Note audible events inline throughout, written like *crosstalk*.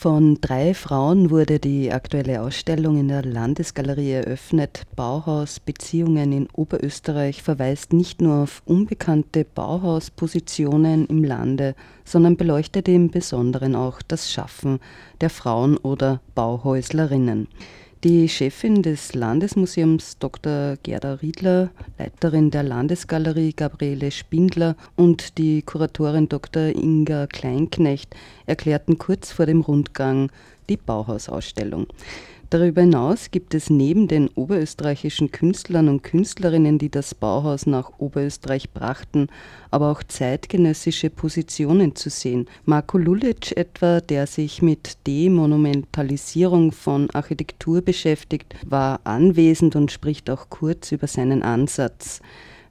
Von drei Frauen wurde die aktuelle Ausstellung in der Landesgalerie eröffnet. Bauhaus Beziehungen in Oberösterreich verweist nicht nur auf unbekannte Bauhauspositionen im Lande, sondern beleuchtet im Besonderen auch das Schaffen der Frauen oder Bauhäuslerinnen. Die Chefin des Landesmuseums Dr. Gerda Riedler, Leiterin der Landesgalerie Gabriele Spindler und die Kuratorin Dr. Inga Kleinknecht erklärten kurz vor dem Rundgang die Bauhausausstellung. Darüber hinaus gibt es neben den oberösterreichischen Künstlern und Künstlerinnen, die das Bauhaus nach Oberösterreich brachten, aber auch zeitgenössische Positionen zu sehen. Marco Lulic etwa, der sich mit Demonumentalisierung von Architektur beschäftigt, war anwesend und spricht auch kurz über seinen Ansatz,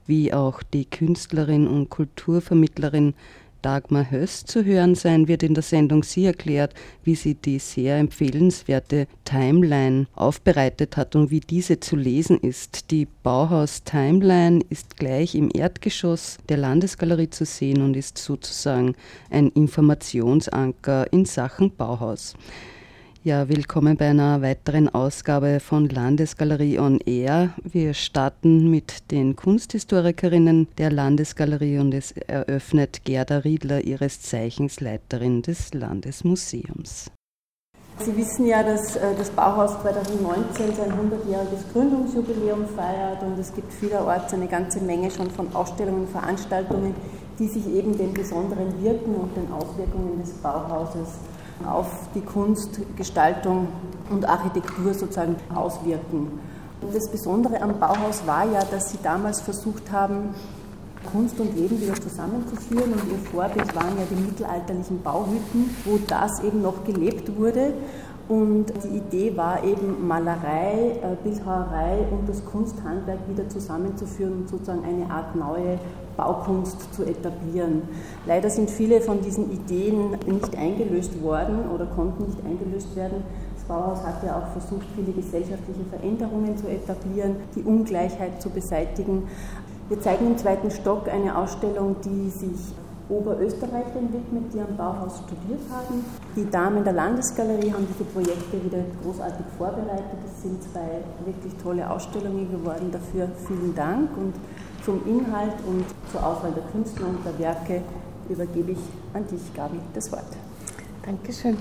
wie auch die Künstlerin und Kulturvermittlerin Dagmar Höss zu hören sein wird in der Sendung. Sie erklärt, wie sie die sehr empfehlenswerte Timeline aufbereitet hat und wie diese zu lesen ist. Die Bauhaus Timeline ist gleich im Erdgeschoss der Landesgalerie zu sehen und ist sozusagen ein Informationsanker in Sachen Bauhaus. Ja, willkommen bei einer weiteren Ausgabe von Landesgalerie on Air. Wir starten mit den Kunsthistorikerinnen der Landesgalerie und es eröffnet Gerda Riedler, ihres Zeichens Leiterin des Landesmuseums. Sie wissen ja, dass äh, das Bauhaus 2019 sein 100-jähriges Gründungsjubiläum feiert und es gibt vielerorts eine ganze Menge schon von Ausstellungen und Veranstaltungen, die sich eben den besonderen Wirken und den Auswirkungen des Bauhauses auf die Kunst, Gestaltung und Architektur sozusagen auswirken. Das Besondere am Bauhaus war ja, dass sie damals versucht haben, Kunst und Leben wieder zusammenzuführen und ihr Vorbild waren ja die mittelalterlichen Bauhütten, wo das eben noch gelebt wurde. Und die Idee war eben Malerei, äh, Bildhauerei und das Kunsthandwerk wieder zusammenzuführen und sozusagen eine Art neue Baukunst zu etablieren. Leider sind viele von diesen Ideen nicht eingelöst worden oder konnten nicht eingelöst werden. Das Bauhaus hat ja auch versucht, viele gesellschaftliche Veränderungen zu etablieren, die Ungleichheit zu beseitigen. Wir zeigen im zweiten Stock eine Ausstellung, die sich Oberösterreichern widmet, die am Bauhaus studiert haben. Die Damen der Landesgalerie haben diese Projekte wieder großartig vorbereitet. Es sind zwei wirklich tolle Ausstellungen geworden. Dafür vielen Dank und zum Inhalt und zur Auswahl der Künstler und der Werke übergebe ich an dich, Gabi, das Wort. Dankeschön.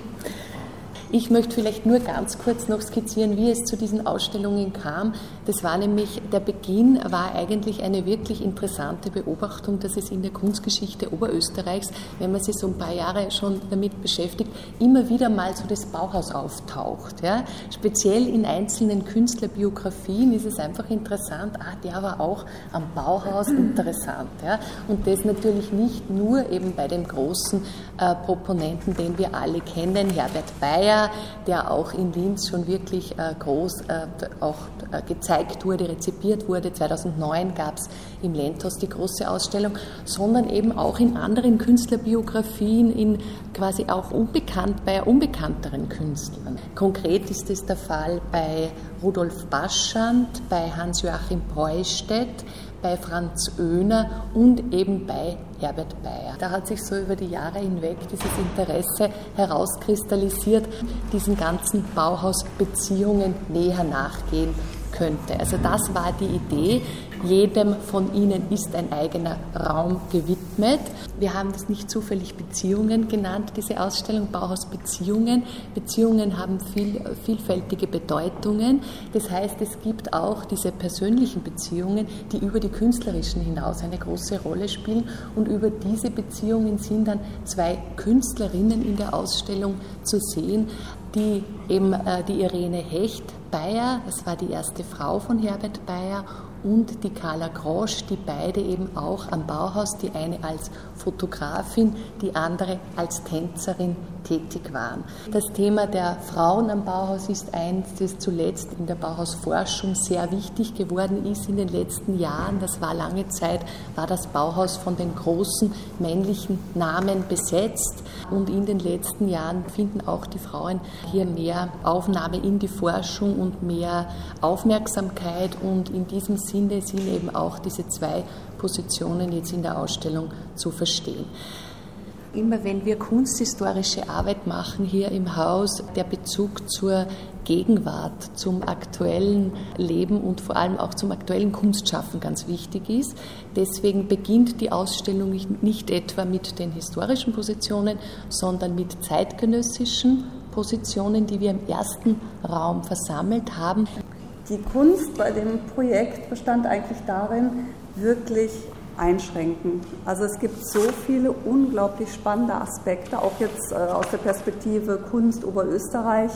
Ich möchte vielleicht nur ganz kurz noch skizzieren, wie es zu diesen Ausstellungen kam. Das war nämlich, der Beginn war eigentlich eine wirklich interessante Beobachtung, dass es in der Kunstgeschichte Oberösterreichs, wenn man sich so ein paar Jahre schon damit beschäftigt, immer wieder mal so das Bauhaus auftaucht. Ja. Speziell in einzelnen Künstlerbiografien ist es einfach interessant, ah, der war auch am Bauhaus *clears throat* interessant. Ja. Und das natürlich nicht nur eben bei dem großen äh, Proponenten, den wir alle kennen, Herbert Bayer, der auch in Linz schon wirklich äh, groß äh, auch äh, gezeigt wurde, rezipiert wurde. 2009 gab es im Lentos die große Ausstellung, sondern eben auch in anderen Künstlerbiografien, in quasi auch unbekannt, bei unbekannteren Künstlern. Konkret ist es der Fall bei Rudolf Baschand, bei Hans-Joachim Preustedt, bei Franz Oehner und eben bei Herbert Bayer. Da hat sich so über die Jahre hinweg dieses Interesse herauskristallisiert, diesen ganzen Bauhausbeziehungen näher nachgehen könnte. Also das war die Idee. Jedem von ihnen ist ein eigener Raum gewidmet. Wir haben das nicht zufällig Beziehungen genannt, diese Ausstellung Bauhaus Beziehungen. Beziehungen haben viel, vielfältige Bedeutungen. Das heißt, es gibt auch diese persönlichen Beziehungen, die über die künstlerischen hinaus eine große Rolle spielen. Und über diese Beziehungen sind dann zwei Künstlerinnen in der Ausstellung zu sehen, die eben äh, die Irene Hecht Bayer, das war die erste Frau von Herbert Bayer, und die Carla Grosch, die beide eben auch am Bauhaus, die eine als Fotografin, die andere als Tänzerin tätig waren. Das Thema der Frauen am Bauhaus ist eins, das zuletzt in der Bauhausforschung sehr wichtig geworden ist in den letzten Jahren. Das war lange Zeit, war das Bauhaus von den großen männlichen Namen besetzt und in den letzten Jahren finden auch die Frauen hier mehr Aufnahme in die Forschung und mehr Aufmerksamkeit und in diesem Sinne sind eben auch diese zwei Positionen jetzt in der Ausstellung zu verstehen. Immer wenn wir kunsthistorische Arbeit machen hier im Haus, der Bezug zur Gegenwart, zum aktuellen Leben und vor allem auch zum aktuellen Kunstschaffen ganz wichtig ist. Deswegen beginnt die Ausstellung nicht etwa mit den historischen Positionen, sondern mit zeitgenössischen Positionen, die wir im ersten Raum versammelt haben. Die Kunst bei dem Projekt bestand eigentlich darin, wirklich einschränken. Also es gibt so viele unglaublich spannende Aspekte, auch jetzt äh, aus der Perspektive Kunst Oberösterreich,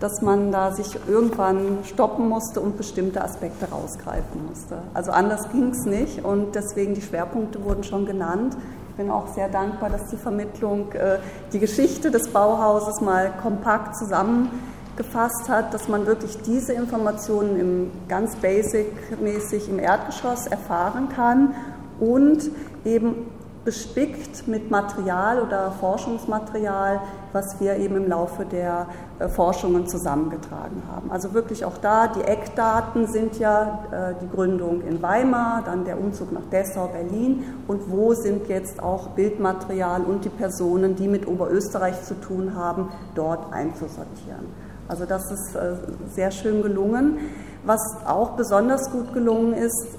dass man da sich irgendwann stoppen musste und bestimmte Aspekte rausgreifen musste. Also anders ging es nicht und deswegen die Schwerpunkte wurden schon genannt. Ich bin auch sehr dankbar, dass die Vermittlung äh, die Geschichte des Bauhauses mal kompakt zusammengefasst hat, dass man wirklich diese Informationen im ganz basic-mäßig im Erdgeschoss erfahren kann und eben bespickt mit Material oder Forschungsmaterial, was wir eben im Laufe der äh, Forschungen zusammengetragen haben. Also wirklich auch da, die Eckdaten sind ja äh, die Gründung in Weimar, dann der Umzug nach Dessau, Berlin und wo sind jetzt auch Bildmaterial und die Personen, die mit Oberösterreich zu tun haben, dort einzusortieren. Also das ist äh, sehr schön gelungen. Was auch besonders gut gelungen ist,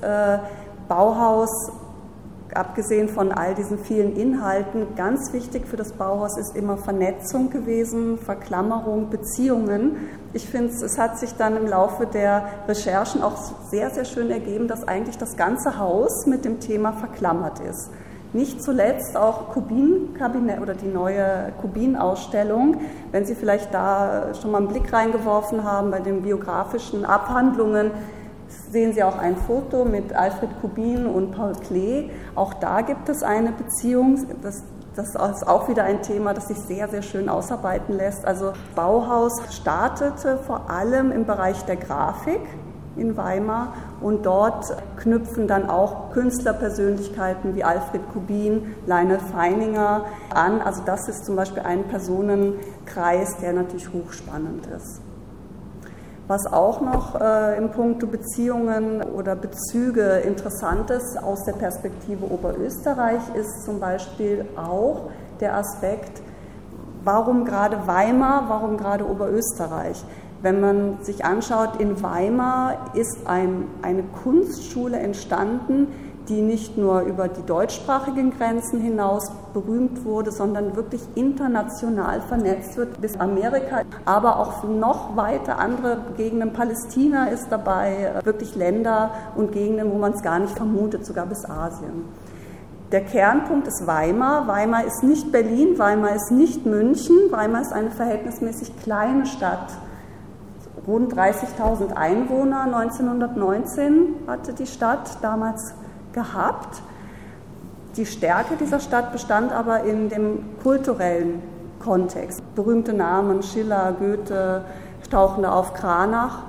Bauhaus abgesehen von all diesen vielen Inhalten, ganz wichtig für das Bauhaus ist immer Vernetzung gewesen, Verklammerung, Beziehungen. Ich finde, es hat sich dann im Laufe der Recherchen auch sehr, sehr schön ergeben, dass eigentlich das ganze Haus mit dem Thema verklammert ist. Nicht zuletzt auch Kubin-Kabinett oder die neue Kubin-Ausstellung. Wenn Sie vielleicht da schon mal einen Blick reingeworfen haben bei den biografischen Abhandlungen, sehen Sie auch ein Foto mit Alfred Kubin und Paul Klee. Auch da gibt es eine Beziehung. Das, das ist auch wieder ein Thema, das sich sehr, sehr schön ausarbeiten lässt. Also Bauhaus startete vor allem im Bereich der Grafik in Weimar und dort knüpfen dann auch Künstlerpersönlichkeiten wie Alfred Kubin, Lionel Feininger an. Also das ist zum Beispiel ein Personenkreis, der natürlich hochspannend ist. Was auch noch äh, im Punkto Beziehungen oder Bezüge interessant ist aus der Perspektive Oberösterreich, ist zum Beispiel auch der Aspekt, warum gerade Weimar, warum gerade Oberösterreich? Wenn man sich anschaut, in Weimar ist ein, eine Kunstschule entstanden, die nicht nur über die deutschsprachigen Grenzen hinaus berühmt wurde, sondern wirklich international vernetzt wird bis Amerika, aber auch noch weiter andere Gegenden. Palästina ist dabei, wirklich Länder und Gegenden, wo man es gar nicht vermutet, sogar bis Asien. Der Kernpunkt ist Weimar. Weimar ist nicht Berlin, Weimar ist nicht München. Weimar ist eine verhältnismäßig kleine Stadt. Rund 30.000 Einwohner 1919 hatte die Stadt damals gehabt. Die Stärke dieser Stadt bestand aber in dem kulturellen Kontext. Berühmte Namen, Schiller, Goethe, tauchen da auf Kranach.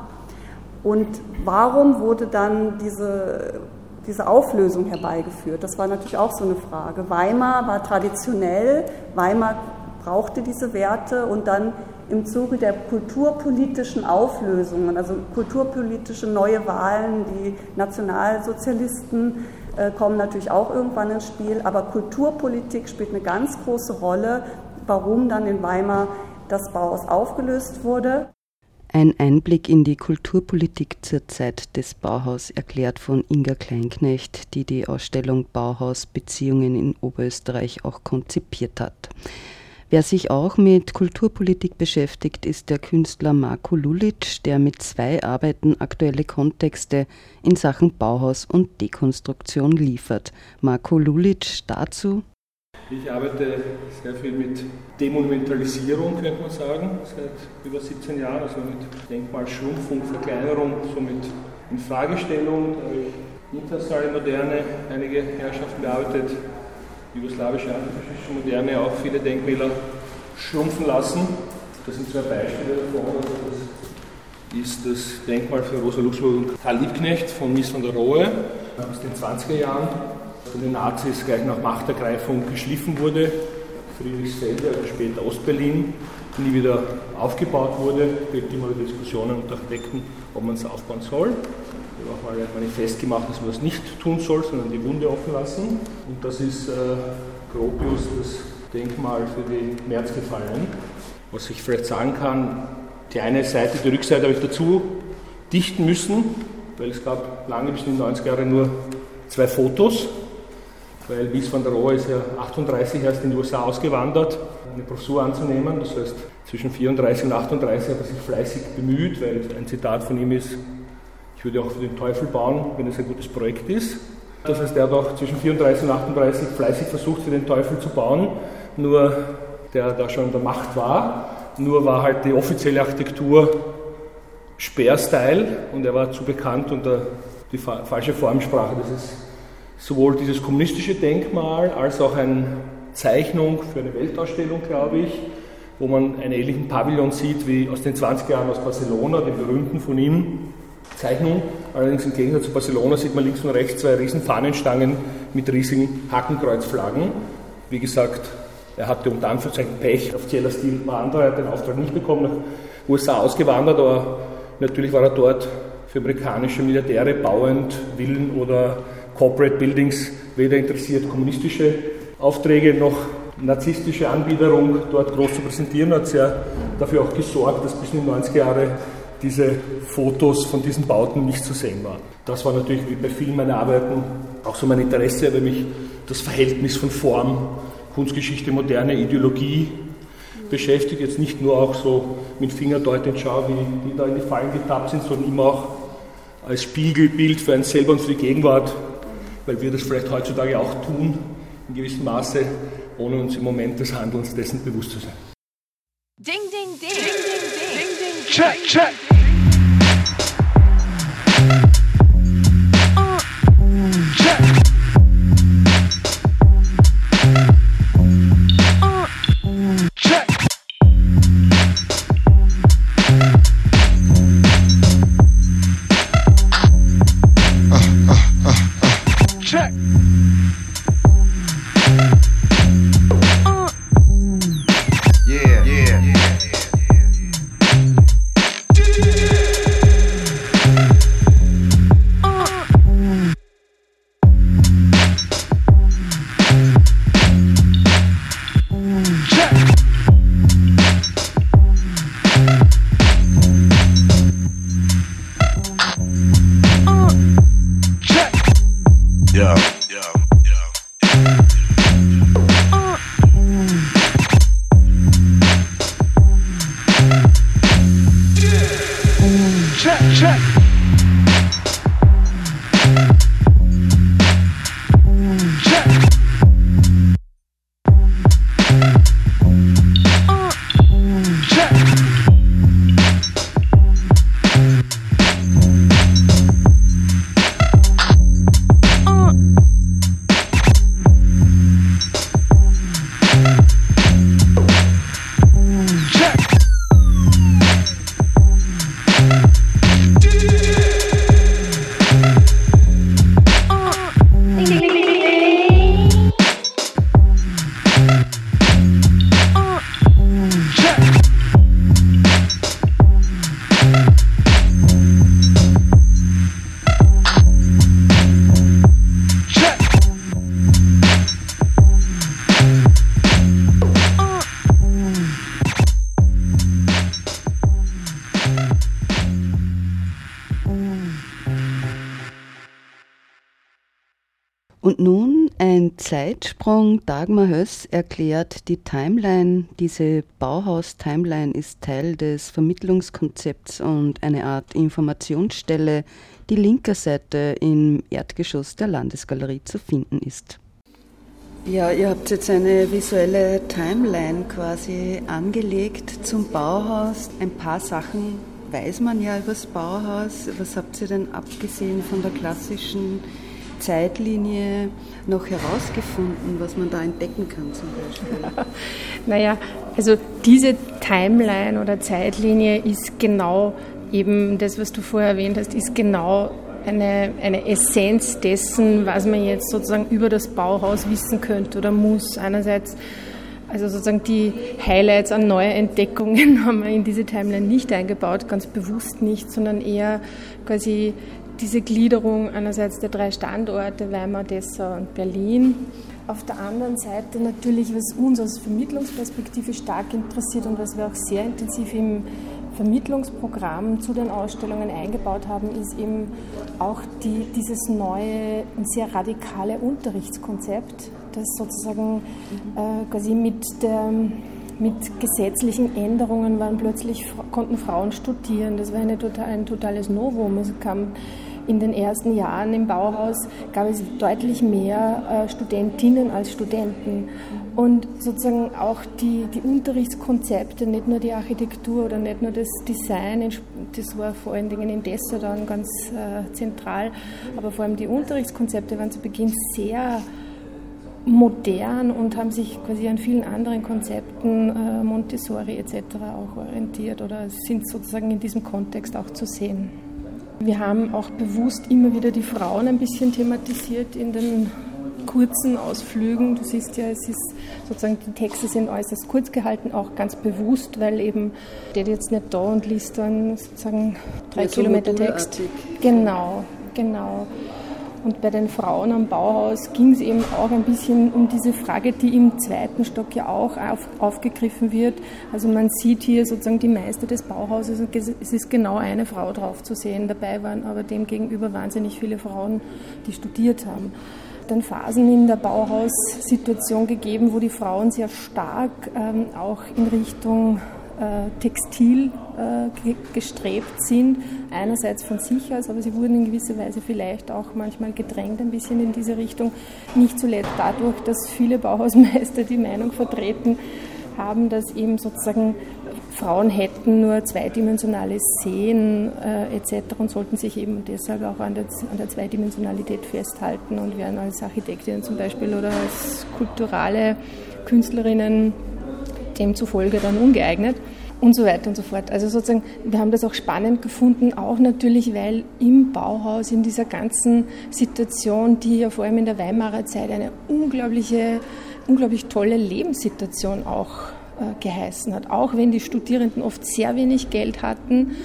Und warum wurde dann diese, diese Auflösung herbeigeführt? Das war natürlich auch so eine Frage. Weimar war traditionell, Weimar brauchte diese Werte und dann im Zuge der kulturpolitischen Auflösungen, also kulturpolitische neue Wahlen, die Nationalsozialisten äh, kommen natürlich auch irgendwann ins Spiel, aber Kulturpolitik spielt eine ganz große Rolle, warum dann in Weimar das Bauhaus aufgelöst wurde. Ein Einblick in die Kulturpolitik zur Zeit des Bauhaus erklärt von Inga Kleinknecht, die die Ausstellung Bauhaus Beziehungen in Oberösterreich auch konzipiert hat. Wer sich auch mit Kulturpolitik beschäftigt, ist der Künstler Marko Lulic, der mit zwei Arbeiten aktuelle Kontexte in Sachen Bauhaus und Dekonstruktion liefert. Marko Lulic dazu. Ich arbeite sehr viel mit Demonumentalisierung, könnte man sagen, seit über 17 Jahren, also mit Denkmalschrumpfung, Verkleinerung, so mit Infragestellung. Da habe ich internationale Moderne einige Herrschaften bearbeitet, jugoslawische antifaschistische Moderne auch viele Denkmäler schrumpfen lassen. Das sind zwei Beispiele davon. Also das ist das Denkmal für Rosa Luxemburg und Karl Liebknecht von Mies von der Rohe aus den 20er Jahren, von den Nazis gleich nach Machtergreifung geschliffen wurde. Friedrichsfelde, also später Ostberlin, nie wieder aufgebaut wurde. Es gibt immer Diskussionen unter Architekten, ob man es aufbauen soll auch mal ein Manifest gemacht, dass man das nicht tun soll, sondern die Wunde offen lassen. Und das ist äh, Gropius, das Denkmal für die Märzgefallenen. Was ich vielleicht sagen kann, die eine Seite, die Rückseite habe ich dazu dichten müssen, weil es gab lange bis in die 90er Jahre nur zwei Fotos, weil Wies van der Rohe ist ja 38 erst in die USA ausgewandert, eine Professur anzunehmen. Das heißt, zwischen 34 und 38 hat er sich fleißig bemüht, weil ein Zitat von ihm ist, ich würde auch für den Teufel bauen, wenn es ein gutes Projekt ist. Das heißt, er hat auch zwischen 34 und 38 fleißig versucht, für den Teufel zu bauen, nur der da schon in der Macht war. Nur war halt die offizielle Architektur Speer-Style und er war zu bekannt und die falsche Formsprache. Das ist sowohl dieses kommunistische Denkmal als auch eine Zeichnung für eine Weltausstellung, glaube ich, wo man einen ähnlichen Pavillon sieht wie aus den 20er Jahren aus Barcelona, den berühmten von ihm, Zeichnung. Allerdings im Gegensatz zu Barcelona sieht man links und rechts zwei riesen Fahnenstangen mit riesigen Hakenkreuzflaggen. Wie gesagt, er hatte unter Anführungszeichen Pech, offizieller Stil war anderer, er hat den Auftrag nicht bekommen, nach USA ausgewandert, aber natürlich war er dort für amerikanische Milliardäre bauend, Villen oder Corporate Buildings weder interessiert, kommunistische Aufträge noch narzisstische Anbiederung dort groß zu präsentieren, hat sehr dafür auch gesorgt, dass bis in die 90er Jahre diese Fotos von diesen Bauten nicht zu sehen waren. Das war natürlich wie bei vielen meiner Arbeiten auch so mein Interesse, weil mich das Verhältnis von Form, Kunstgeschichte, moderne Ideologie beschäftigt. Jetzt nicht nur auch so mit Fingerdeutend schau, wie die da in die Fallen getappt sind, sondern immer auch als Spiegelbild für einen selber und für die Gegenwart, weil wir das vielleicht heutzutage auch tun, in gewissem Maße, ohne uns im Moment des Handelns dessen bewusst zu sein. Ding, ding, ding, ding, ding, ding, ding, check, check. Zeitsprung. Dagmar Höss erklärt die Timeline. Diese Bauhaus-Timeline ist Teil des Vermittlungskonzepts und eine Art Informationsstelle, die linker Seite im Erdgeschoss der Landesgalerie zu finden ist. Ja, ihr habt jetzt eine visuelle Timeline quasi angelegt zum Bauhaus. Ein paar Sachen weiß man ja über das Bauhaus. Was habt ihr denn abgesehen von der klassischen Zeitlinie noch herausgefunden, was man da entdecken kann zum Beispiel? *laughs* naja, also diese Timeline oder Zeitlinie ist genau eben das, was du vorher erwähnt hast, ist genau eine, eine Essenz dessen, was man jetzt sozusagen über das Bauhaus wissen könnte oder muss. Einerseits also sozusagen die Highlights an Neuentdeckungen *laughs* haben wir in diese Timeline nicht eingebaut, ganz bewusst nicht, sondern eher quasi diese Gliederung einerseits der drei Standorte Weimar, Dessau und Berlin auf der anderen Seite natürlich, was uns aus Vermittlungsperspektive stark interessiert und was wir auch sehr intensiv im Vermittlungsprogramm zu den Ausstellungen eingebaut haben, ist eben auch die, dieses neue und sehr radikale Unterrichtskonzept, das sozusagen äh, quasi mit der mit gesetzlichen Änderungen waren plötzlich, konnten Frauen studieren. Das war eine ein totales Novum. Es kam in den ersten Jahren im Bauhaus gab es deutlich mehr äh, Studentinnen als Studenten. Und sozusagen auch die, die Unterrichtskonzepte, nicht nur die Architektur oder nicht nur das Design, das war vor allen Dingen in Dessau dann ganz äh, zentral, aber vor allem die Unterrichtskonzepte waren zu Beginn sehr modern und haben sich quasi an vielen anderen Konzepten, äh, Montessori etc. auch orientiert oder sind sozusagen in diesem Kontext auch zu sehen. Wir haben auch bewusst immer wieder die Frauen ein bisschen thematisiert in den kurzen Ausflügen. Du siehst ja, es ist sozusagen, die Texte sind äußerst kurz gehalten, auch ganz bewusst, weil eben der jetzt nicht da und liest dann sozusagen drei ja, Kilometer Text. Genau, genau. Und bei den Frauen am Bauhaus ging es eben auch ein bisschen um diese Frage, die im zweiten Stock ja auch auf, aufgegriffen wird. Also man sieht hier sozusagen die Meister des Bauhauses und es ist genau eine Frau drauf zu sehen. Dabei waren aber demgegenüber wahnsinnig viele Frauen, die studiert haben dann Phasen in der Bauhaussituation gegeben, wo die Frauen sehr stark ähm, auch in Richtung Textil äh, gestrebt sind, einerseits von sich aus, aber sie wurden in gewisser Weise vielleicht auch manchmal gedrängt ein bisschen in diese Richtung, nicht zuletzt dadurch, dass viele Bauhausmeister die Meinung vertreten haben, dass eben sozusagen Frauen hätten nur zweidimensionales Sehen äh, etc. und sollten sich eben deshalb auch an der, an der Zweidimensionalität festhalten und wären als Architektinnen zum Beispiel oder als kulturelle Künstlerinnen demzufolge dann ungeeignet und so weiter und so fort. Also sozusagen, wir haben das auch spannend gefunden, auch natürlich, weil im Bauhaus, in dieser ganzen Situation, die ja vor allem in der Weimarer Zeit eine unglaubliche, unglaublich tolle Lebenssituation auch äh, geheißen hat, auch wenn die Studierenden oft sehr wenig Geld hatten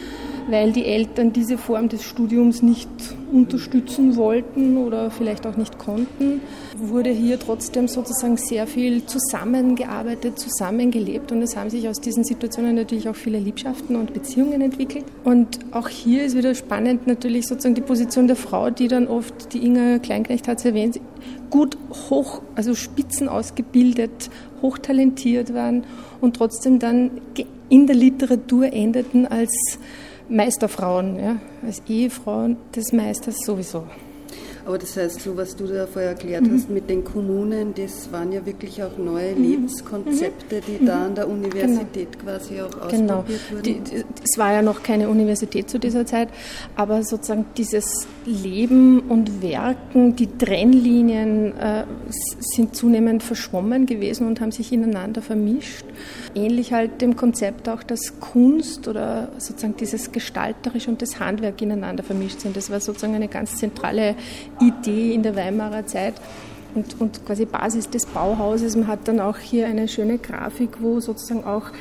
weil die Eltern diese Form des Studiums nicht unterstützen wollten oder vielleicht auch nicht konnten, wurde hier trotzdem sozusagen sehr viel zusammengearbeitet, zusammengelebt und es haben sich aus diesen Situationen natürlich auch viele Liebschaften und Beziehungen entwickelt. Und auch hier ist wieder spannend natürlich sozusagen die Position der Frau, die dann oft, die Inga Kleinknecht hat es erwähnt, gut hoch, also spitzen ausgebildet, hochtalentiert waren und trotzdem dann in der Literatur endeten als Meisterfrauen, ja, als Ehefrauen des Meisters sowieso. Aber das heißt, so was du da vorher erklärt mhm. hast mit den Kommunen, das waren ja wirklich auch neue mhm. Lebenskonzepte, die mhm. da an der Universität genau. quasi auch genau. ausprobiert genau. wurden. Die, es war ja noch keine Universität zu dieser Zeit, aber sozusagen dieses Leben und Werken, die Trennlinien äh, sind zunehmend verschwommen gewesen und haben sich ineinander vermischt. Ähnlich halt dem Konzept auch, dass Kunst oder sozusagen dieses Gestalterische und das Handwerk ineinander vermischt sind. Das war sozusagen eine ganz zentrale Idee in der Weimarer Zeit und, und quasi Basis des Bauhauses. Man hat dann auch hier eine schöne Grafik, wo sozusagen auch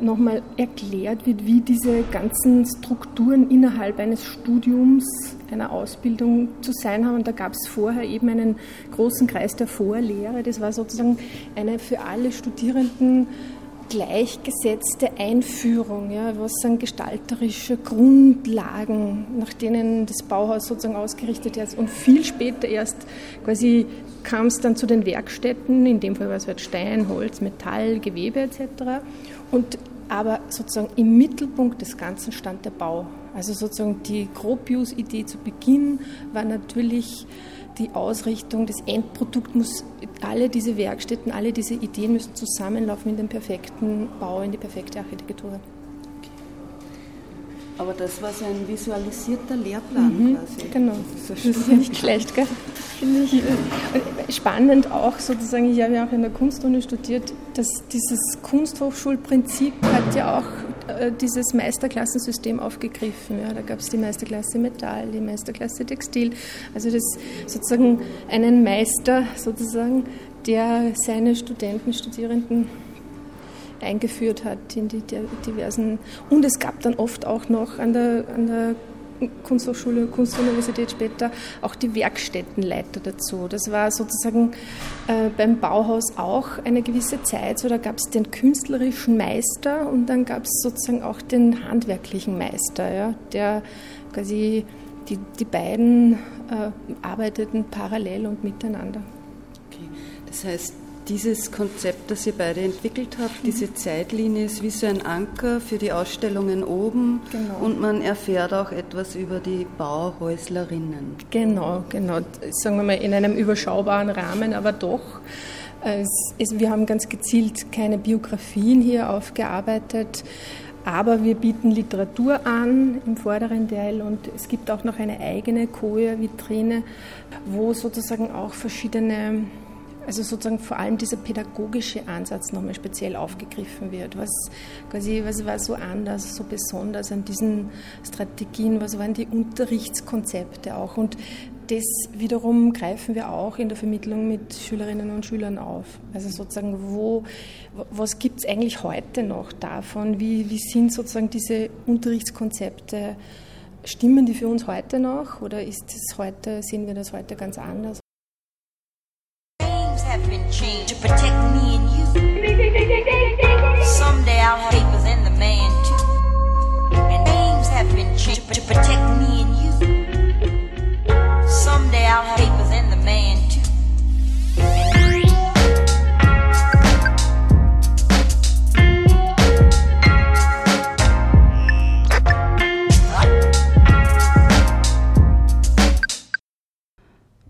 nochmal erklärt wird, wie diese ganzen Strukturen innerhalb eines Studiums, einer Ausbildung zu sein haben. Und da gab es vorher eben einen großen Kreis der Vorlehre. Das war sozusagen eine für alle Studierenden gleichgesetzte Einführung, ja, was sind gestalterische Grundlagen, nach denen das Bauhaus sozusagen ausgerichtet ist. Und viel später erst quasi kam es dann zu den Werkstätten, in dem Fall war es halt Stein, Holz, Metall, Gewebe etc. Und aber sozusagen im Mittelpunkt des Ganzen stand der Bau. Also sozusagen die Gropius-Idee zu Beginn war natürlich die Ausrichtung, das Endprodukt muss, alle diese Werkstätten, alle diese Ideen müssen zusammenlaufen in den perfekten Bau, in die perfekte Architektur. Aber das war so ein visualisierter Lehrplan mhm, quasi. Genau, das ist ja nicht schlecht, gell? Finde ich äh, spannend auch sozusagen, ich habe ja auch in der Kunstuni studiert, dass dieses Kunsthochschulprinzip hat ja auch dieses Meisterklassensystem aufgegriffen. Ja, da gab es die Meisterklasse Metall, die Meisterklasse Textil. Also das sozusagen einen Meister sozusagen, der seine Studenten, Studierenden eingeführt hat in die diversen. Und es gab dann oft auch noch an der, an der Kunsthochschule, Kunstuniversität später auch die Werkstättenleiter dazu. Das war sozusagen äh, beim Bauhaus auch eine gewisse Zeit. So, da gab es den künstlerischen Meister und dann gab es sozusagen auch den handwerklichen Meister, ja, der quasi die, die beiden äh, arbeiteten parallel und miteinander. Okay. Das heißt, dieses Konzept, das ihr beide entwickelt habt, diese Zeitlinie ist wie so ein Anker für die Ausstellungen oben genau. und man erfährt auch etwas über die Bauhäuslerinnen. Genau, genau. Sagen wir mal in einem überschaubaren Rahmen, aber doch. Es, es, wir haben ganz gezielt keine Biografien hier aufgearbeitet, aber wir bieten Literatur an im vorderen Teil und es gibt auch noch eine eigene Koja-Vitrine, wo sozusagen auch verschiedene also sozusagen vor allem dieser pädagogische Ansatz nochmal speziell aufgegriffen wird. Was quasi, was war so anders, so besonders an diesen Strategien? Was waren die Unterrichtskonzepte auch? Und das wiederum greifen wir auch in der Vermittlung mit Schülerinnen und Schülern auf. Also sozusagen, wo, was gibt es eigentlich heute noch davon? Wie, wie sind sozusagen diese Unterrichtskonzepte? Stimmen die für uns heute noch oder ist es heute, sehen wir das heute ganz anders? Protect me and you. Someday I'll have papers and the man too. And names have been changed to protect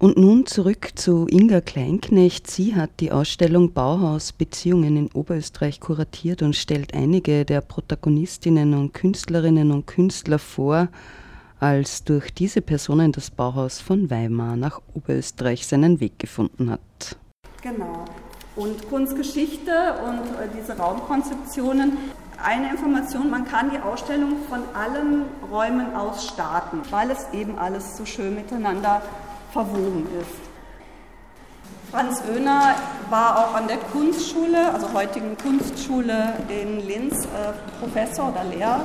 Und nun zurück zu Inga Kleinknecht. Sie hat die Ausstellung Bauhaus Beziehungen in Oberösterreich kuratiert und stellt einige der Protagonistinnen und Künstlerinnen und Künstler vor, als durch diese Personen das Bauhaus von Weimar nach Oberösterreich seinen Weg gefunden hat. Genau. Und Kunstgeschichte und äh, diese Raumkonzeptionen eine Information, man kann die Ausstellung von allen Räumen aus starten, weil es eben alles so schön miteinander verwoben ist. Franz Oehner war auch an der Kunstschule, also heutigen Kunstschule in Linz, äh, Professor oder Lehrer.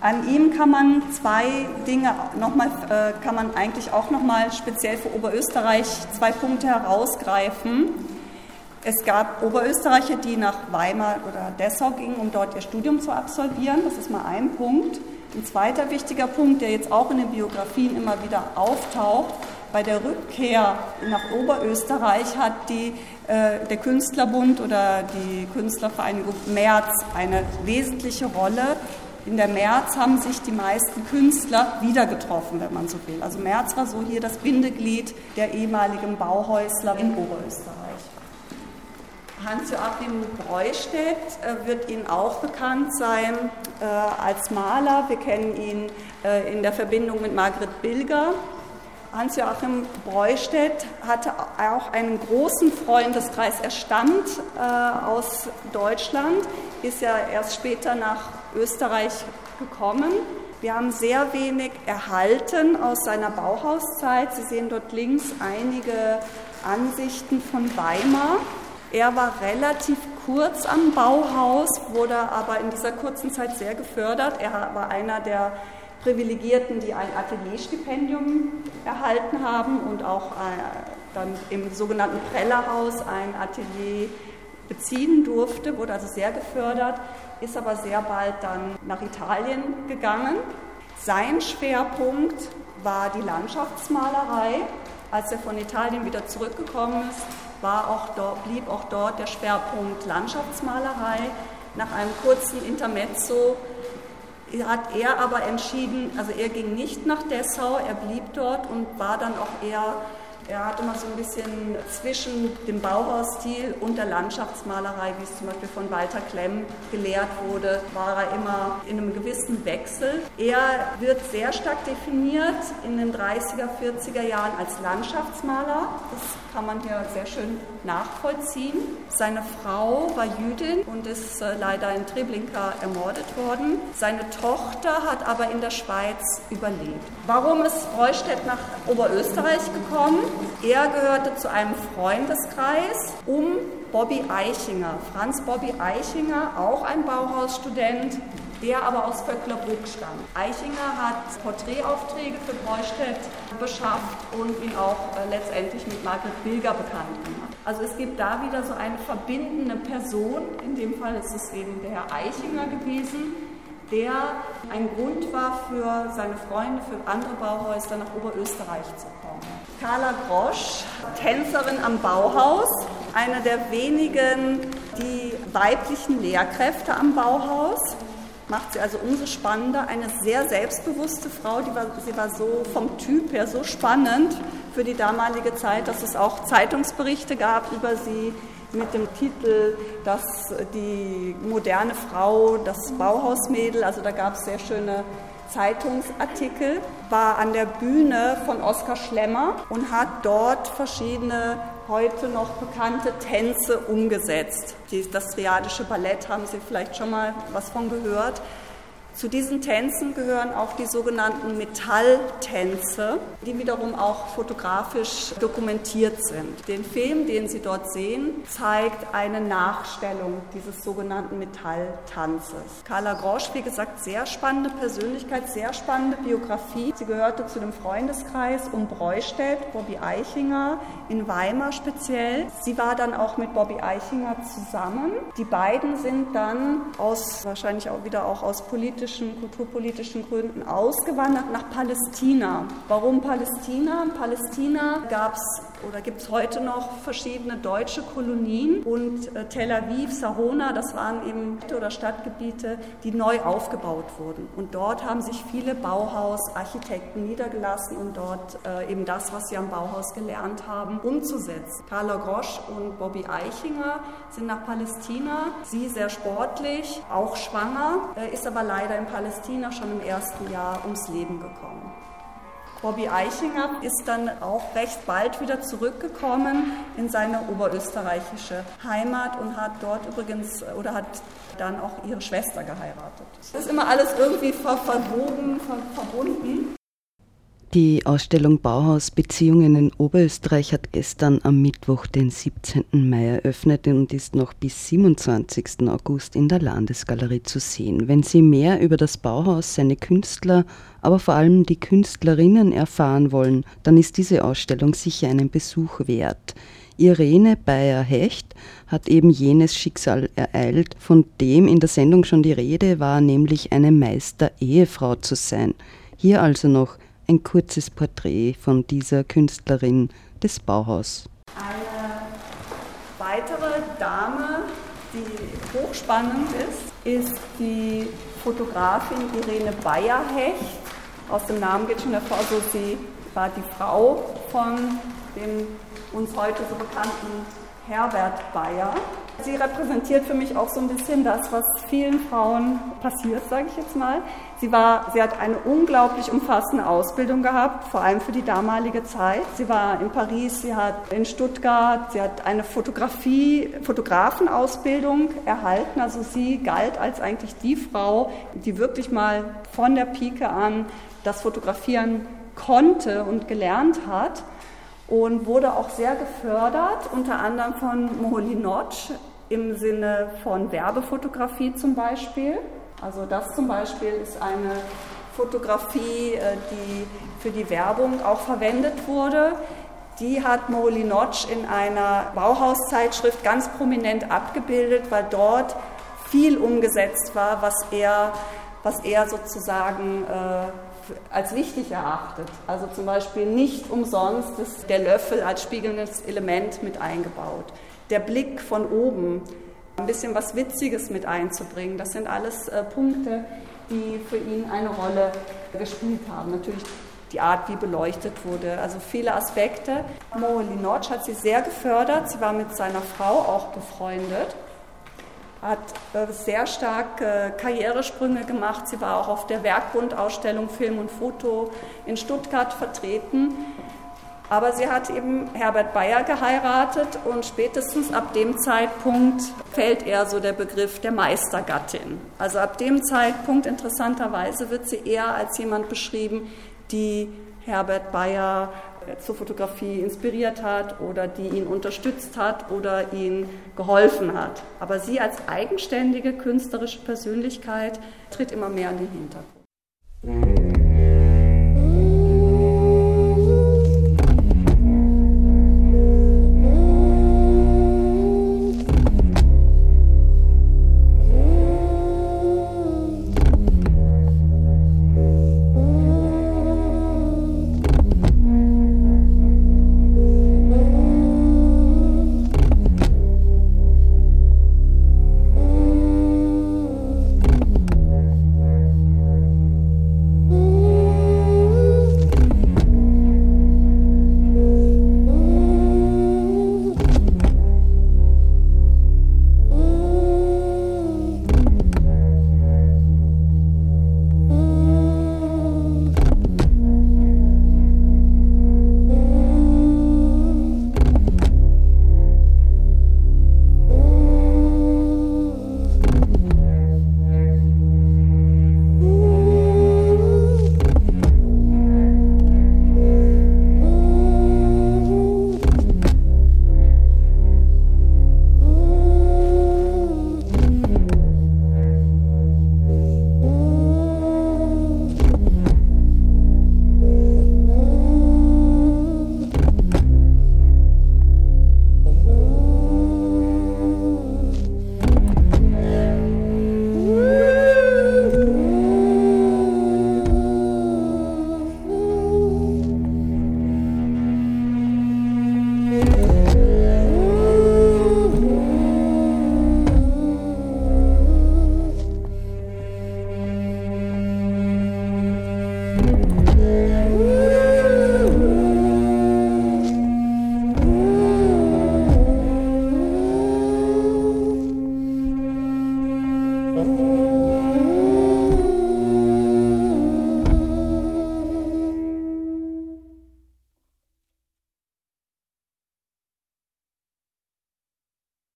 An ihm kann man zwei Dinge nochmal, äh, kann man eigentlich auch nochmal speziell für Oberösterreich zwei Punkte herausgreifen. Es gab Oberösterreicher, die nach Weimar oder Dessau gingen, um dort ihr Studium zu absolvieren. Das ist mal ein Punkt. Ein zweiter wichtiger Punkt, der jetzt auch in den Biografien immer wieder auftaucht, bei der Rückkehr nach Oberösterreich hat die, äh, der Künstlerbund oder die Künstlervereinigung März eine wesentliche Rolle. In der März haben sich die meisten Künstler wieder getroffen, wenn man so will. Also März war so hier das Bindeglied der ehemaligen Bauhäusler in Oberösterreich. Hans-Joachim Breustedt äh, wird Ihnen auch bekannt sein äh, als Maler. Wir kennen ihn äh, in der Verbindung mit Margret Bilger. Hans-Joachim Breustedt hatte auch einen großen Freundeskreis. Er stammt äh, aus Deutschland, ist ja erst später nach Österreich gekommen. Wir haben sehr wenig erhalten aus seiner Bauhauszeit. Sie sehen dort links einige Ansichten von Weimar. Er war relativ kurz am Bauhaus, wurde aber in dieser kurzen Zeit sehr gefördert. Er war einer der Privilegierten, die ein Atelierstipendium erhalten haben und auch äh, dann im sogenannten Prellerhaus ein Atelier beziehen durfte, wurde also sehr gefördert, ist aber sehr bald dann nach Italien gegangen. Sein Schwerpunkt war die Landschaftsmalerei. Als er von Italien wieder zurückgekommen ist, war auch dort, blieb auch dort der Schwerpunkt Landschaftsmalerei. Nach einem kurzen Intermezzo hat er aber entschieden, also er ging nicht nach Dessau, er blieb dort und war dann auch eher er hat immer so ein bisschen zwischen dem Bauhausstil und der Landschaftsmalerei, wie es zum Beispiel von Walter Klemm gelehrt wurde, war er immer in einem gewissen Wechsel. Er wird sehr stark definiert in den 30er, 40er Jahren als Landschaftsmaler. Das kann man hier sehr schön nachvollziehen. Seine Frau war Jüdin und ist äh, leider in Treblinka ermordet worden. Seine Tochter hat aber in der Schweiz überlebt. Warum ist Reustedt nach Oberösterreich gekommen? Er gehörte zu einem Freundeskreis um Bobby Eichinger. Franz Bobby Eichinger, auch ein Bauhausstudent, der aber aus Vöcklerbruck stammt. Eichinger hat Porträtaufträge für Bräustedt beschafft und ihn auch äh, letztendlich mit Margret Bilger bekannt gemacht. Also es gibt da wieder so eine verbindende Person, in dem Fall ist es eben der Herr Eichinger gewesen, der ein Grund war für seine Freunde, für andere Bauhäuser nach Oberösterreich zu kommen. Carla Grosch, Tänzerin am Bauhaus, eine der wenigen, die weiblichen Lehrkräfte am Bauhaus, macht sie also umso spannender. Eine sehr selbstbewusste Frau, die war, sie war so vom Typ her so spannend für die damalige Zeit, dass es auch Zeitungsberichte gab über sie mit dem Titel dass die moderne Frau, das Bauhausmädel. Also da gab es sehr schöne Zeitungsartikel, war an der Bühne von Oskar Schlemmer und hat dort verschiedene heute noch bekannte Tänze umgesetzt. Das Triadische Ballett haben Sie vielleicht schon mal was von gehört. Zu diesen Tänzen gehören auch die sogenannten Metalltänze, die wiederum auch fotografisch dokumentiert sind. Den Film, den Sie dort sehen, zeigt eine Nachstellung dieses sogenannten Metalltanzes. Carla Grosch, wie gesagt, sehr spannende Persönlichkeit, sehr spannende Biografie. Sie gehörte zu dem Freundeskreis um Breustedt, Bobby Eichinger, in Weimar speziell. Sie war dann auch mit Bobby Eichinger zusammen. Die beiden sind dann aus, wahrscheinlich auch wieder auch aus politischen, kulturpolitischen Gründen ausgewandert nach Palästina. Warum Palästina? In Palästina gab es oder gibt es heute noch verschiedene deutsche Kolonien und äh, Tel Aviv, Sahona, das waren eben oder Stadtgebiete, die neu aufgebaut wurden. Und dort haben sich viele Bauhausarchitekten niedergelassen und dort äh, eben das, was sie am Bauhaus gelernt haben, umzusetzen. Carla Grosch und Bobby Eichinger sind nach Palästina. Sie sehr sportlich, auch schwanger, äh, ist aber leider in Palästina schon im ersten Jahr ums Leben gekommen. Bobby Eichinger ist dann auch recht bald wieder zurückgekommen in seine oberösterreichische Heimat und hat dort übrigens oder hat dann auch ihre Schwester geheiratet. Das ist immer alles irgendwie ver verwoben, ver verbunden. Die Ausstellung Bauhaus Beziehungen in Oberösterreich hat gestern am Mittwoch, den 17. Mai eröffnet und ist noch bis 27. August in der Landesgalerie zu sehen. Wenn Sie mehr über das Bauhaus, seine Künstler, aber vor allem die Künstlerinnen erfahren wollen, dann ist diese Ausstellung sicher einen Besuch wert. Irene Bayer-Hecht hat eben jenes Schicksal ereilt, von dem in der Sendung schon die Rede war, nämlich eine Meister-Ehefrau zu sein. Hier also noch ein kurzes Porträt von dieser Künstlerin des Bauhaus. Eine weitere Dame, die hochspannend ist, ist die Fotografin Irene Bayer-Hecht. Aus dem Namen geht schon hervor, also sie war die Frau von dem uns heute so bekannten Herbert Bayer. Sie repräsentiert für mich auch so ein bisschen das, was vielen Frauen passiert, sage ich jetzt mal. Sie, war, sie hat eine unglaublich umfassende Ausbildung gehabt, vor allem für die damalige Zeit. Sie war in Paris, sie hat in Stuttgart, sie hat eine Fotografie, Fotografenausbildung erhalten. Also sie galt als eigentlich die Frau, die wirklich mal von der Pike an das Fotografieren konnte und gelernt hat und wurde auch sehr gefördert, unter anderem von Moholy-Nagy, im Sinne von Werbefotografie zum Beispiel. Also das zum Beispiel ist eine Fotografie, äh, die für die Werbung auch verwendet wurde. Die hat Moholy Nagy in einer Bauhauszeitschrift ganz prominent abgebildet, weil dort viel umgesetzt war, was er, was er sozusagen äh, als wichtig erachtet. Also zum Beispiel nicht umsonst ist der Löffel als spiegelndes Element mit eingebaut der Blick von oben, ein bisschen was Witziges mit einzubringen. Das sind alles äh, Punkte, die für ihn eine Rolle gespielt haben. Natürlich die Art, wie beleuchtet wurde, also viele Aspekte. Mo Linoc hat sie sehr gefördert. Sie war mit seiner Frau auch befreundet, hat äh, sehr stark äh, Karrieresprünge gemacht. Sie war auch auf der Werkbundausstellung Film und Foto in Stuttgart vertreten. Aber sie hat eben Herbert Bayer geheiratet und spätestens ab dem Zeitpunkt fällt eher so der Begriff der Meistergattin. Also ab dem Zeitpunkt interessanterweise wird sie eher als jemand beschrieben, die Herbert Bayer zur Fotografie inspiriert hat oder die ihn unterstützt hat oder ihn geholfen hat. Aber sie als eigenständige künstlerische Persönlichkeit tritt immer mehr in den Hintergrund.